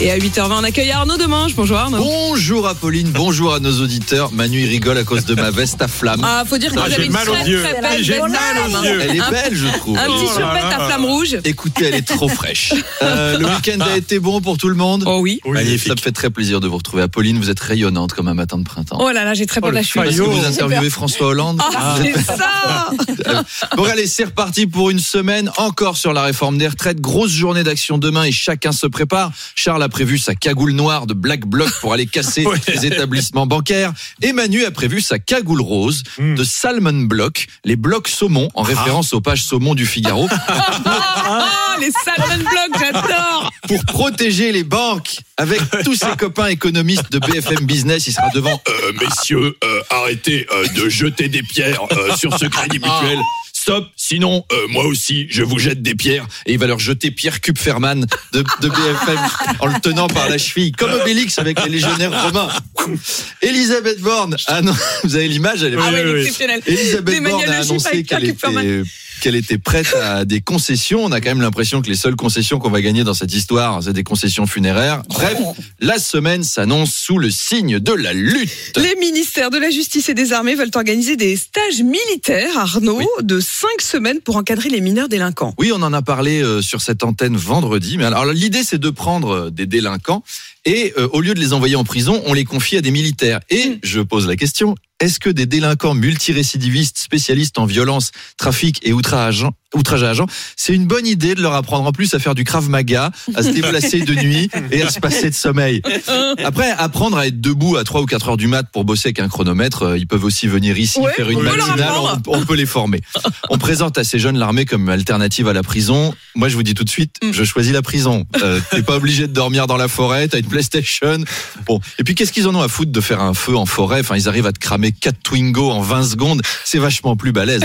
Et à 8h20, on accueille Arnaud Demange. Bonjour Arnaud. Bonjour Apolline, bonjour à nos auditeurs. Manu il rigole à cause de ma veste à flamme. Ah, faut dire que Ah, vous avez une mal aux très yeux. très belle J'ai veste mal à aux flamme, yeux. Elle est belle, je trouve. Un petit survêt à flamme rouge. Écoutez, elle est trop fraîche. Euh, le week-end a été bon pour tout le monde. Oh oui. Magnifique. Ça me fait très plaisir de vous retrouver. Apolline, vous êtes rayonnante comme un matin de printemps. Oh là là, j'ai très peur de la chute. Est-ce que vous interviewez François Hollande Ah, c'est ça Bon allez, c'est reparti pour une semaine encore sur la réforme des retraites. Grosse journée d'action demain et chacun se prépare. Charles a prévu sa cagoule noire de Black Bloc pour aller casser Ouais. les établissements bancaires. Et Manu a prévu sa cagoule rose Mm. de Salmon Block, les blocs saumon, en référence aux pages saumon du Figaro, Ah, les salmon blocs, j'adore pour protéger les banques. Avec tous ses copains économistes de BFM Business, il sera devant Euh, messieurs, euh, arrêtez euh, de jeter des pierres euh, sur ce crédit mutuel. Stop, sinon euh, moi aussi je vous jette des pierres. et il va leur jeter Pierre Kupferman de, de BFM en le tenant par la cheville, comme Obélix avec les légionnaires romains. Elisabeth Borne, ah non, vous avez l'image, elle est Ah Oui, ouais, oui, oui. exceptionnel. Elisabeth Borne a annoncé qu'elle était, qu'elle était prête à des concessions. On a quand même l'impression que les seules concessions qu'on va gagner dans cette histoire, c'est des concessions funéraires. Bref, la semaine s'annonce sous le signe de la lutte. Les ministères de la Justice et des Armées veulent organiser des stages militaires, Arnaud, Oui. de 5 semaines pour encadrer les mineurs délinquants. Oui, on en a parlé euh, sur cette antenne vendredi. Mais alors l'idée, c'est de prendre euh, des délinquants et euh, au lieu de les envoyer en prison, on les confie à des militaires. Et Mm. je pose la question est-ce que des délinquants multirécidivistes, spécialistes en violence, trafic et outrage, outrage à agent, c'est une bonne idée de leur apprendre en plus à faire du krav maga, à se déplacer de nuit et à se passer de sommeil. Après, apprendre à être debout à 3 ou 4 heures du mat pour bosser avec un chronomètre, euh, ils peuvent aussi venir ici Ouais, faire une matinale, on peut les former. On présente à ces jeunes l'armée comme alternative à la prison. Moi, je vous dis tout de suite, Mm. je choisis la prison. Euh, T'es pas obligé de dormir dans la forêt, t'as une PlayStation. Bon, et puis qu'est-ce qu'ils en ont à foutre de faire un feu en forêt? Enfin, ils arrivent à te cramer 4 Twingo en 20 secondes, c'est vachement plus balèze.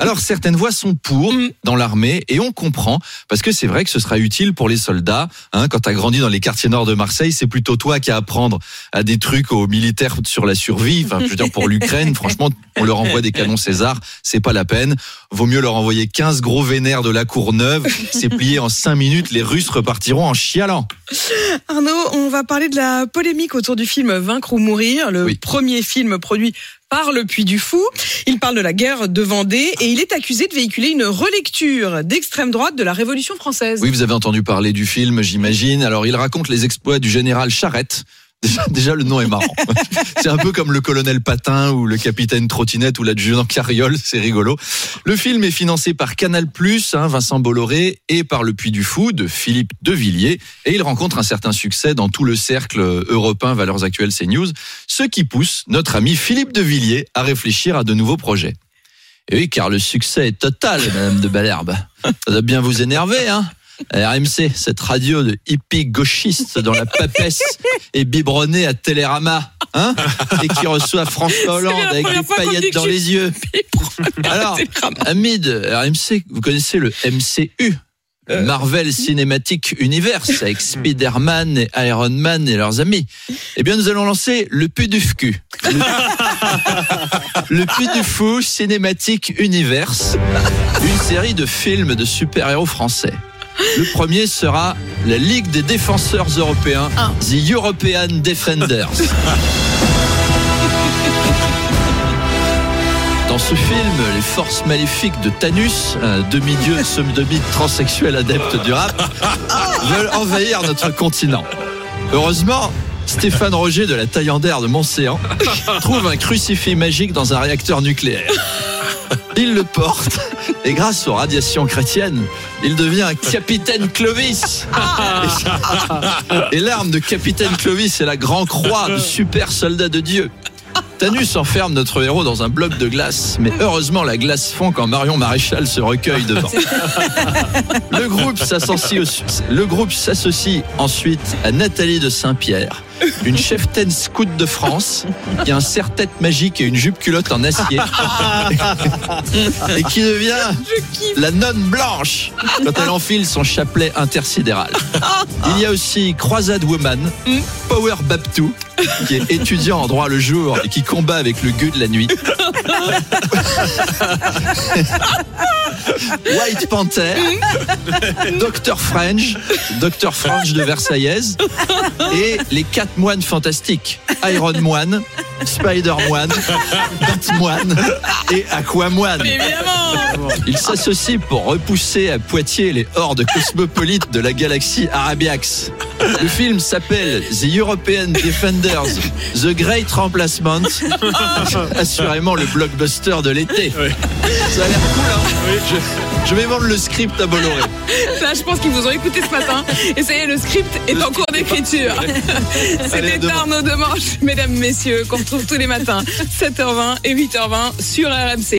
Alors, certaines voix sont pour Mm. Dans l'armée et on comprend parce que c'est vrai que ce sera utile pour les soldats. Hein, quand t'as grandi dans les quartiers nord de Marseille, c'est plutôt toi qui as à apprendre à des trucs aux militaires sur la survie. Enfin, je veux dire pour l'Ukraine, franchement, on leur envoie des canons César, c'est pas la peine. Vaut mieux leur envoyer 15 gros vénères de la Courneuve. C'est plié en 5 minutes, les Russes repartiront en chialant. Arnaud, on va parler de la polémique autour du film Vaincre ou mourir, le Oui. premier film produit par le Puy du Fou. Il parle de la guerre de Vendée et il est accusé de véhiculer une relecture d'extrême droite de la Révolution française. Oui, vous avez entendu parler du film, j'imagine. Alors, il raconte les exploits du général Charette. Déjà, le nom est marrant. C'est un peu comme le colonel Patin ou le capitaine Trottinette ou l'adjudant Carriole, c'est rigolo. Le film est financé par Canal+, hein, Vincent Bolloré, et par Le Puy du Fou de Philippe Devilliers. Et il rencontre un certain succès dans tout le cercle européen Valeurs Actuelles CNews, ce qui pousse notre ami Philippe Devilliers à réfléchir à de nouveaux projets. Et oui, car le succès est total, Madame de Balherbe. Ça doit bien vous énerver, hein RMC, cette radio de hippie gauchiste dans la papesse et biberonnée à Télérama, hein Et qui reçoit François Hollande la avec des paillettes dans les yeux. Alors, amis de RMC, vous connaissez le MCU le Marvel Cinematic Universe avec Spider-Man et Iron Man et leurs amis. Eh bien, nous allons lancer le PUDUFQ. Le, le Puy du Fou Cinematic Universe, une série de films de super-héros français. Le premier sera la Ligue des défenseurs européens, Ah. The European Defenders. Dans ce film, les forces maléfiques de Thanus, un demi-dieu semi-demi transsexuel adepte du rap, veulent envahir notre continent. Heureusement, Stéphane Roger de la Taillandaire de Montséan trouve un crucifix magique dans un réacteur nucléaire. Il le porte et grâce aux radiations chrétiennes, il devient un capitaine Clovis. Et l'arme de capitaine Clovis, c'est la grand croix du super soldat de Dieu. Thanos enferme notre héros dans un bloc de glace, mais heureusement la glace fond quand Marion Maréchal se recueille devant. Le groupe s'associe au- le groupe s'associe ensuite à Nathalie de Saint-Pierre, une cheftaine scout de France qui a un serre-tête magique et une jupe culotte en acier et qui devient la nonne blanche quand elle enfile son chapelet intersidéral. Il y a aussi Croisade Woman, Power Babtou, qui est étudiant en droit le jour et qui combat avec le gueux de la nuit. White Panther, Dr French, Dr French de Versaillaise et les quatre moines fantastiques, Iron Moine, Spider Moine, Batmoine et Aquamoine. Évidemment Ils s'associent pour repousser à Poitiers les hordes cosmopolites de la galaxie Arabiax. Le film s'appelle The European Defenders, The Great Remplacement. Assurément le blockbuster de l'été. Ça a l'air cool, hein je, je vais vendre le script à Bolloré. Là, je pense qu'ils vous ont écouté ce matin. Et ça y est, le script est en cours d'écriture. C'était. Arnaud Demanche, mesdames, messieurs, qu'on retrouve tous les matins, 7h20 et 8h20 sur RMC.